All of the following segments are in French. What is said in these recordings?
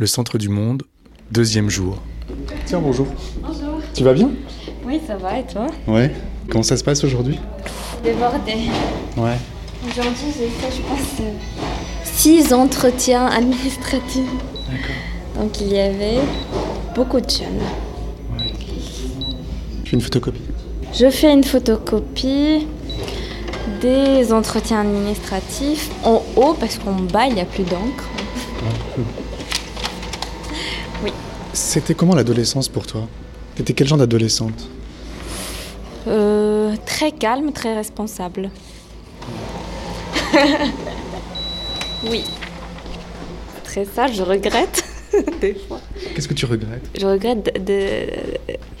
Le centre du monde, deuxième jour. Tiens, bonjour. Bonjour. Tu vas bien? Oui, ça va et toi? Ouais. Comment ça se passe aujourd'hui? Débordé. Ouais. Aujourd'hui, j'ai fait, je pense, euh, six entretiens administratifs. D'accord. Donc, il y avait beaucoup de jeunes. Tu fais une photocopie? Je fais une photocopie des entretiens administratifs en haut parce qu'en bas, il n'y a plus d'encre. C'était comment l'adolescence pour toi? T'étais quel genre d'adolescente? Euh, très calme, très responsable. oui. Très sage, je regrette des fois. Qu'est-ce que tu regrettes? Je regrette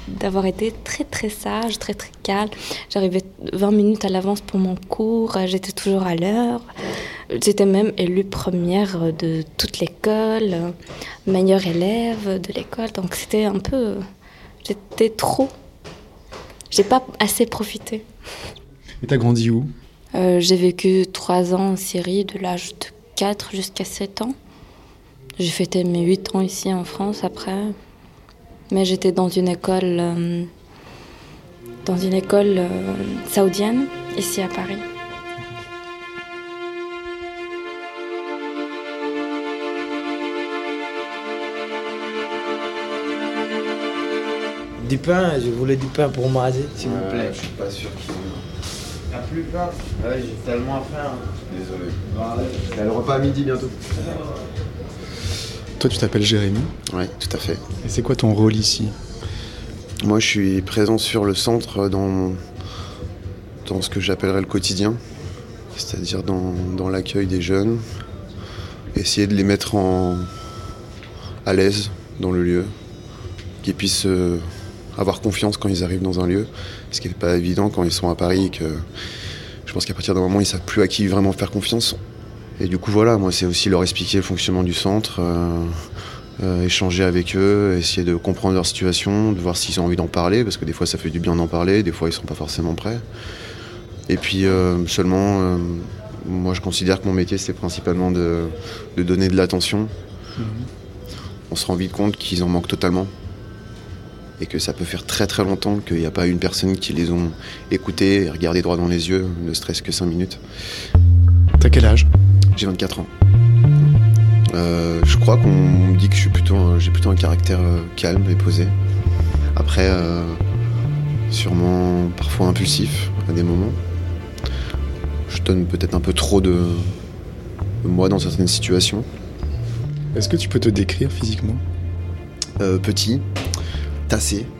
d'avoir été très très sage, très très calme. J'arrivais 20 minutes à l'avance pour mon cours, j'étais toujours à l'heure. J'étais même élue première de toute l'école, meilleure élève de l'école. Donc c'était un peu... J'étais trop. J'ai pas assez profité. Et t'as grandi où? Euh, j'ai vécu trois ans en Syrie, de l'âge de 4 jusqu'à 7 ans. J'ai fêté mes 8 ans ici en France après. Mais j'étais dans une école, euh, dans une école euh, saoudienne, ici à Paris. Du pain, je voulais du pain pour manger, s'il vous plaît. Je suis pas sûr qu'il La plus pain Ouais, j'ai tellement faim. Désolé. Il y a le repas à midi bientôt. Toi, tu t'appelles Jérémy. Oui, tout à fait. Et c'est quoi ton rôle ici? Moi, je suis présent sur le centre dans, dans ce que j'appellerais le quotidien, c'est-à-dire dans, dans l'accueil des jeunes, essayer de les mettre en, à l'aise dans le lieu, qu'ils puissent euh, avoir confiance quand ils arrivent dans un lieu, ce qui n'est pas évident quand ils sont à Paris et que je pense qu'à partir d'un moment, ils savent plus à qui vraiment faire confiance. Et du coup, voilà, moi, c'est aussi leur expliquer le fonctionnement du centre, euh, euh, échanger avec eux, essayer de comprendre leur situation, de voir s'ils ont envie d'en parler, parce que des fois, ça fait du bien d'en parler, des fois, ils sont pas forcément prêts. Et puis, euh, seulement, moi, je considère que mon métier, c'est principalement de, de donner de l'attention. On se rend vite compte qu'ils en manquent totalement. Et que ça peut faire très très longtemps qu'il n'y a pas une personne qui les ont écoutés et regardés droit dans les yeux, ne serait-ce que 5 minutes. T'as quel âge? J'ai 24 ans. Euh, je crois qu'on me dit que je suis plutôt un- j'ai plutôt un caractère euh, calme et posé. Après, euh, sûrement parfois impulsif à des moments. Je donne peut-être un peu trop de, de moi dans certaines situations. Est-ce que tu peux te décrire physiquement? Euh, petit, tassé,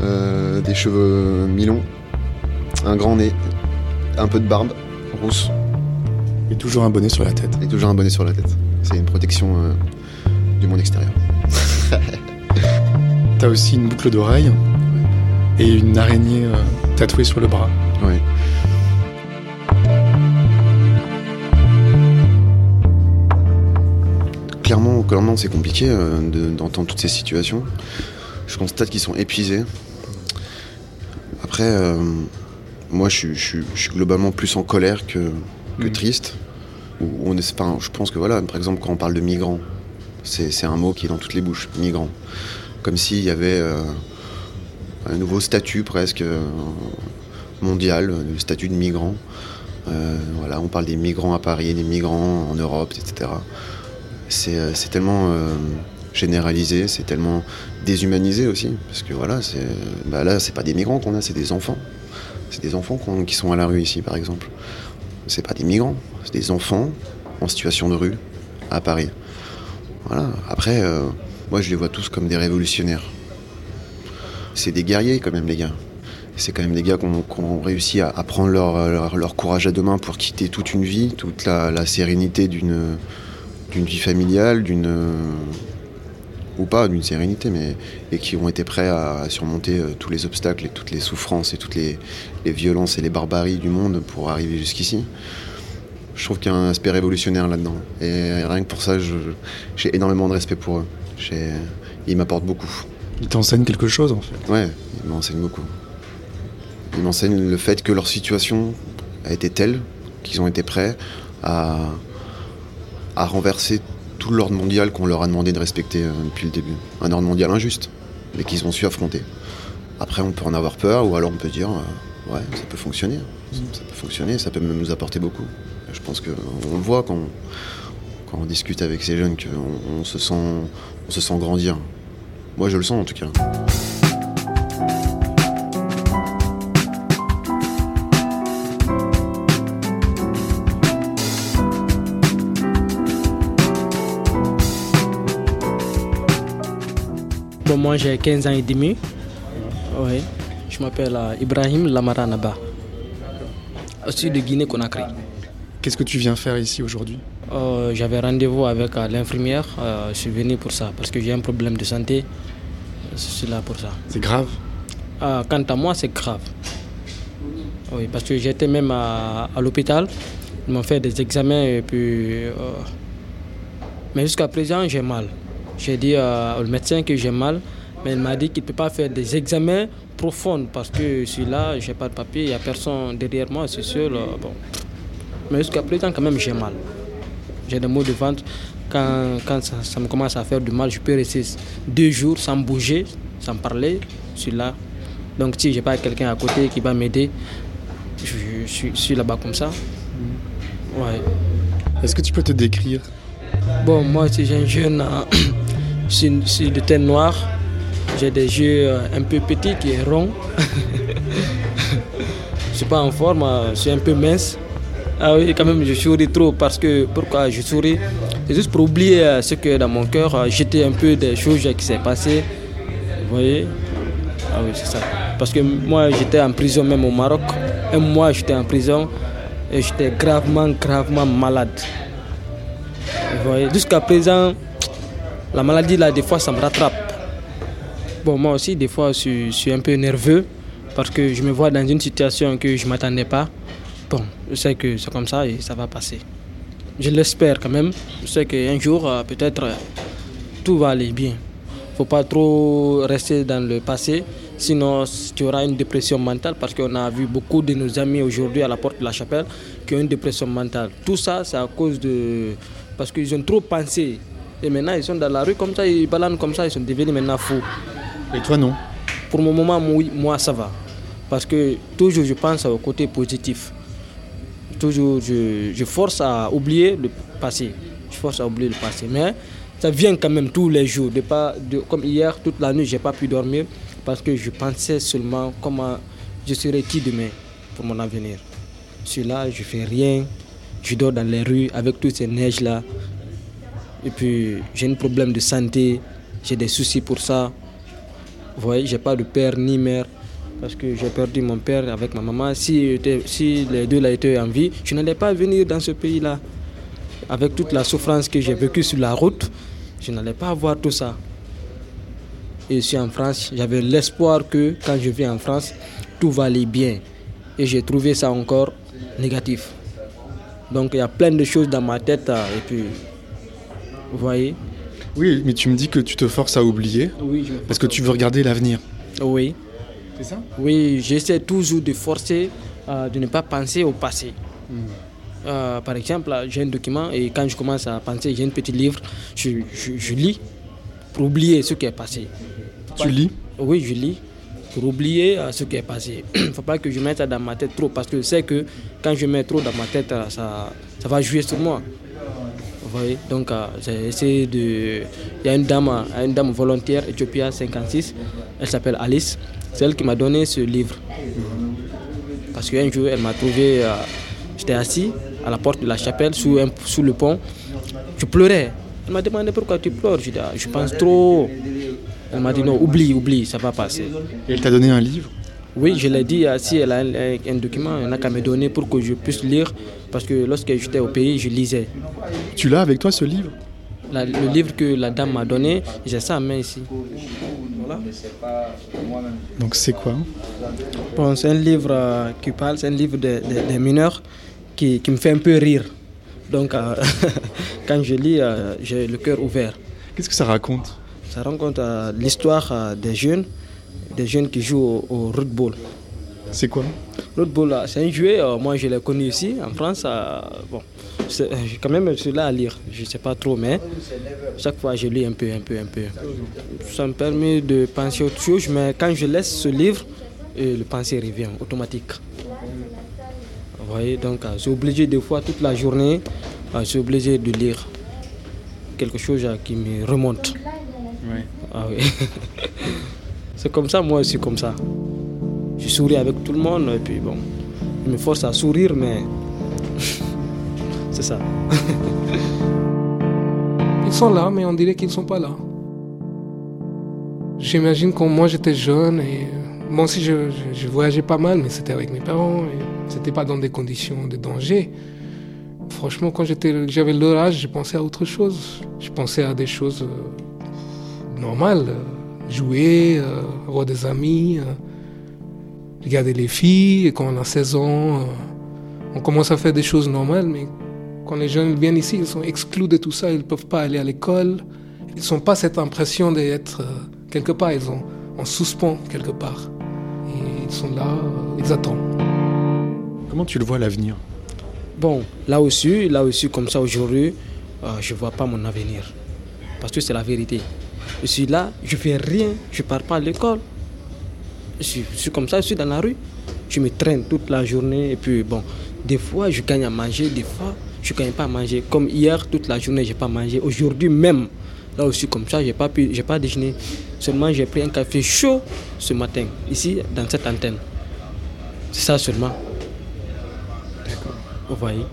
Euh, des cheveux mi-longs, un grand nez, un peu de barbe rousse. Et toujours un bonnet sur la tête. Et toujours un bonnet sur la tête. C'est une protection euh, du monde extérieur. T'as aussi une boucle d'oreille et une araignée euh, tatouée sur le bras. Clairement, clairement c'est compliqué euh, de- d'entendre toutes ces situations. Je constate qu'ils sont épuisés. Après, euh, moi, je, suis- je suis- je suis globalement plus en colère que, que Mm. triste. On est, je pense que voilà, par exemple, quand on parle de migrants, c'est un mot qui est dans toutes les bouches, migrants. Comme s'il y avait euh, un nouveau statut presque euh, mondial, le statut de migrant. Voilà, on parle des migrants à Paris, des migrants en Europe, etc. C'est euh, c'est tellement euh, généralisé, c'est tellement déshumanisé aussi, parce que voilà, c'est bah là, c'est pas des migrants qu'on a, c'est des enfants. C'est des enfants qui sont à la rue ici, par exemple. C'est pas des migrants, c'est des enfants en situation de rue à Paris. Voilà. Après, euh, moi, je les vois tous comme des révolutionnaires. C'est des guerriers quand même, les gars. C'est quand même des gars qui ont, réussi à, prendre leur, courage à deux mains pour quitter toute une vie, toute la sérénité d'une d'une vie familiale, d'une ou pas d'une sérénité, mais et qui ont été prêts à, à surmonter euh, tous les obstacles et toutes les souffrances et toutes les, les violences et les barbaries du monde pour arriver jusqu'ici. Je trouve qu'il y a un aspect révolutionnaire là-dedans. Et rien que pour ça, j'ai énormément de respect pour eux. Ils m'apportent beaucoup. Il t'enseigne quelque chose en fait. Ouais, ils m'enseignent beaucoup. Ils m'enseignent le fait que leur situation a été telle qu'ils ont été prêts à, à renverser tout l'ordre mondial qu'on leur a demandé de respecter euh, depuis le début. Un ordre mondial injuste, mais qu'ils ont su affronter. Après, on peut en avoir peur, ou alors on peut dire, euh, ouais, ça peut fonctionner. Ça peut fonctionner, ça peut même nous apporter beaucoup. Je pense qu'on le voit quand on, quand on discute avec ces jeunes, qu'on on se, se sent grandir. Moi, je le sens en tout cas. Moi j'ai 15 ans et demi. Oui. Je m'appelle euh, Ibrahim Lamaranaba. Aussi de Guinée-Conakry. Qu'est-ce que tu viens faire ici aujourd'hui? Euh, J'avais rendez-vous avec euh, l'infirmière. Euh, je suis venu pour ça parce que j'ai un problème de santé. Je suis là pour ça. C'est grave? Ah, quant à moi, c'est grave. Oui, parce que j'étais même à, à l'hôpital. Ils m'ont fait des examens et puis. euh, mais jusqu'à présent, j'ai mal. J'ai dit euh, au médecin que j'ai mal, mais il m'a dit qu'il ne peut pas faire des examens profonds parce que je suis là, je n'ai pas de papier, il n'y a personne derrière moi, c'est sûr. euh, bon. Mais jusqu'à présent, quand même, j'ai mal. J'ai des maux de ventre. Quand, quand ça, ça me commence à faire du mal, je peux rester deux jours sans bouger, sans parler. Je suis là. Donc si je n'ai pas quelqu'un à côté qui va m'aider, je, je suis, je suis là-bas comme ça. Ouais. Est-ce que tu peux te décrire? Bon, moi, si j'ai un jeune, euh, je suis- je suis de teint noir. J'ai des yeux euh, un peu petits qui est rond. je suis pas en forme, euh, je suis un peu mince. Ah oui, quand même, je souris trop parce que pourquoi je souris? C'est juste pour oublier euh, ce que dans mon cœur, j'étais un peu des choses qui s'est passées. Vous voyez? Ah oui, c'est ça. Parce que moi, j'étais en prison même au Maroc. Un mois, j'étais en prison et j'étais gravement, gravement malade. Vous voyez, jusqu'à présent, la maladie là, des fois, ça me rattrape. Bon, moi aussi, des fois, je suis, un peu nerveux parce que je me vois dans une situation que je ne m'attendais pas. Bon, je sais que c'est comme ça et ça va passer. Je l'espère quand même. Je sais qu'un jour, euh, peut-être, euh, tout va aller bien. Il ne faut pas trop rester dans le passé, sinon tu auras une dépression mentale parce qu'on a vu beaucoup de nos amis aujourd'hui à la porte de la chapelle qui ont une dépression mentale. Tout ça, c'est à cause de... parce qu'ils ont trop pensé. Et maintenant, ils sont dans la rue comme ça, ils baladent comme ça, ils sont devenus maintenant fous. Et toi, non Pour le moment, moi, ça va. Parce que toujours, je pense au côté positif. Toujours, je, force à oublier le passé. Je force à oublier le passé. Mais ça vient quand même tous les jours. De pas, de, comme hier, toute la nuit, je n'ai pas pu dormir parce que je pensais seulement comment je serai qui demain pour mon avenir. Je suis là, je fais rien. Je dors dans les rues avec toutes ces neiges-là. Et puis, j'ai un problème de santé. J'ai des soucis pour ça. Vous voyez, j'ai pas de père ni mère parce que j'ai perdu mon père avec ma maman. Si, les deux étaient en vie, je n'allais pas venir dans ce pays-là. Avec toute la souffrance que j'ai vécue sur la route, je n'allais pas avoir tout ça. Et suis en France, j'avais l'espoir que quand je viens en France, tout va aller bien. Et j'ai trouvé ça encore négatif. Donc il y a plein de choses dans ma tête. euh, Et puis, vous voyez Oui, mais tu me dis que tu te forces à oublier Oui, je parce que tu veux regarder l'avenir. Oui. C'est ça? Oui, j'essaie toujours de forcer euh, de ne pas penser au passé. Euh, par exemple, j'ai un document et quand je commence à penser, j'ai un petit livre, je, je- je lis pour oublier ce qui est passé. Tu lis? Oui, je lis pour oublier euh, ce qui est passé. Il ne faut pas que je mette ça dans ma tête trop parce que je sais que quand je mets trop dans ma tête, ça, ça va jouer sur moi. Voyez Donc, euh, j'ai de. Il y a une dame, euh, une dame volontaire, Ethiopia 56, elle s'appelle Alice. C'est elle qui m'a donné ce livre. Parce qu'un jour, elle m'a trouvé. euh, J'étais assis à la porte de la chapelle, sous le pont. Je pleurais. Elle m'a demandé pourquoi tu pleures? Je dis, Ah, je pense trop. Elle m'a dit non, oublie, oublie, ça va passer. Et elle t'a donné un livre? Oui, je l'ai dit, euh, si elle a un, document, elle n'a qu'à me donner pour que je puisse lire. Parce que lorsque j'étais au pays, je lisais. Tu l'as avec toi ce livre? La- le livre que la dame m'a donné, j'ai ça en main ici. Voilà. Donc c'est quoi? Bon, c'est un livre euh, qui parle, c'est un livre des de, des mineurs qui, qui me fait un peu rire. Donc, euh, quand je lis, euh, j'ai le cœur ouvert. Qu'est-ce que ça raconte? Ça raconte euh, l'histoire euh, des jeunes, des jeunes qui jouent au, au rugby. C'est quoi? L'autre ball, là, c'est un jouet. euh, moi, je l'ai connu ici, en France. euh, bon, c'est- euh, j'ai quand même celui-là à lire. Je ne sais pas trop, mais chaque fois, je lis un peu, un peu, un peu. Ça me permet de penser autre chose, mais quand je laisse ce livre, euh, le pensée revient automatique. Vous voyez, donc, euh, je suis obligé des fois, toute la journée, euh, je suis obligé de lire quelque chose euh, qui me remonte. Ah oui. c'est comme ça, moi aussi, comme ça. Je souris avec tout le monde et puis bon, je me force à sourire, mais c'est ça. Ils sont là, mais on dirait qu'ils ne sont pas là. J'imagine quand moi j'étais jeune et euh, moi aussi je, voyageais pas mal, mais c'était avec mes parents et c'était pas dans des conditions de danger. Franchement, quand j'étais, j'avais leur âge, je pensais à autre chose. Je pensais à des choses euh, normales, euh, jouer, euh, avoir des amis, euh, regarder les filles. Et quand on a 16 ans, euh, on commence à faire des choses normales, mais quand les jeunes viennent ici, ils sont exclus de tout ça, ils ne peuvent pas aller à l'école. Ils n'ont pas cette impression d'être euh, quelque part, ils sont en suspens quelque part. Et ils sont là, euh, ils attendent. Comment tu le vois l'avenir? Bon, là aussi, là aussi, comme ça aujourd'hui, euh, je ne vois pas mon avenir. Parce que c'est la vérité. Je suis là, je fais rien, je pars pas à l'école. Je suis, je suis comme ça, je suis dans la rue. Je me traîne toute la journée et puis bon, des fois je gagne à manger, des fois je ne gagne pas à manger. Comme hier, toute la journée, je n'ai pas mangé. Aujourd'hui même, là aussi comme ça, je n'ai pas, pu- pas déjeuné. Seulement j'ai pris un café chaud ce matin, ici, dans cette antenne. C'est ça seulement. Vous voyez?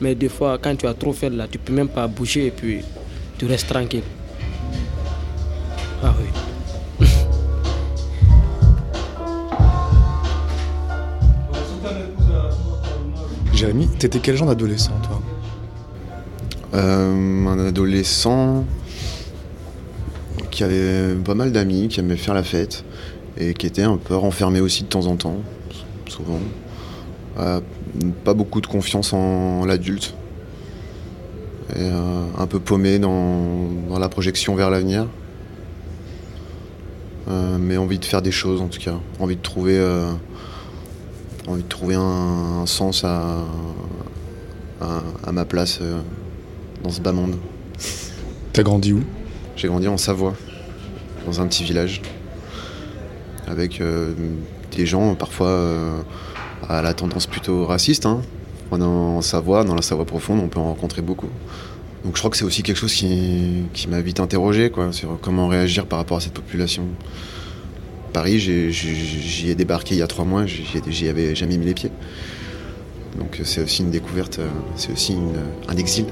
Mais des fois, quand tu as trop fait là, tu peux même pas bouger et puis tu restes tranquille. Ah oui. Jérémy, t'étais quel genre d'adolescent, toi? Euh, un adolescent qui avait pas mal d'amis, qui aimait faire la fête et qui était un peu renfermé aussi de temps en temps, souvent. Euh, pas beaucoup de confiance en l'adulte. Et euh, un peu paumé dans, dans la projection vers l'avenir. Euh, mais envie de faire des choses en tout cas. Envie de trouver, euh, envie de trouver un, un sens à, à, à ma place euh, dans ce bas monde. T'as grandi où? J'ai grandi en Savoie, dans un petit village, avec euh, des gens parfois euh, à la tendance plutôt raciste. Hein. On est en Savoie, dans la Savoie profonde, on peut en rencontrer beaucoup. Donc je crois que c'est aussi quelque chose qui, m'a vite interrogé, quoi, sur comment réagir par rapport à cette population? Paris, j'y ai débarqué il y a trois mois, j'y ai- j'y avais jamais mis les pieds. Donc c'est aussi une découverte, euh, c'est aussi un exil.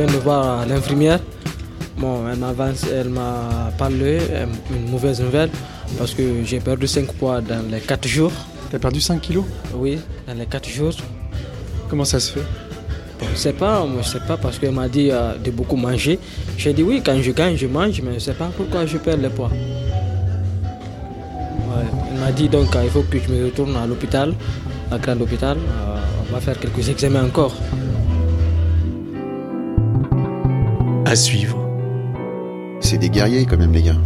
Je viens de voir l'infirmière. Bon, elle m'a avance- elle m'a parlé, une mauvaise nouvelle, parce que j'ai perdu 5 poids dans les 4 jours. T'as perdu 5 kilos Oui, dans les 4 jours. Comment ça se fait je sais pas, moi, je sais pas parce qu'elle m'a dit euh, de beaucoup manger. J'ai dit oui, quand je gagne, je mange, mais je sais pas pourquoi je perds le poids. Ouais, elle m'a dit donc euh, il faut que je me retourne à l'hôpital, à grand hôpital. Euh, on va faire quelques examens encore. À suivre. C'est des guerriers quand même les gars.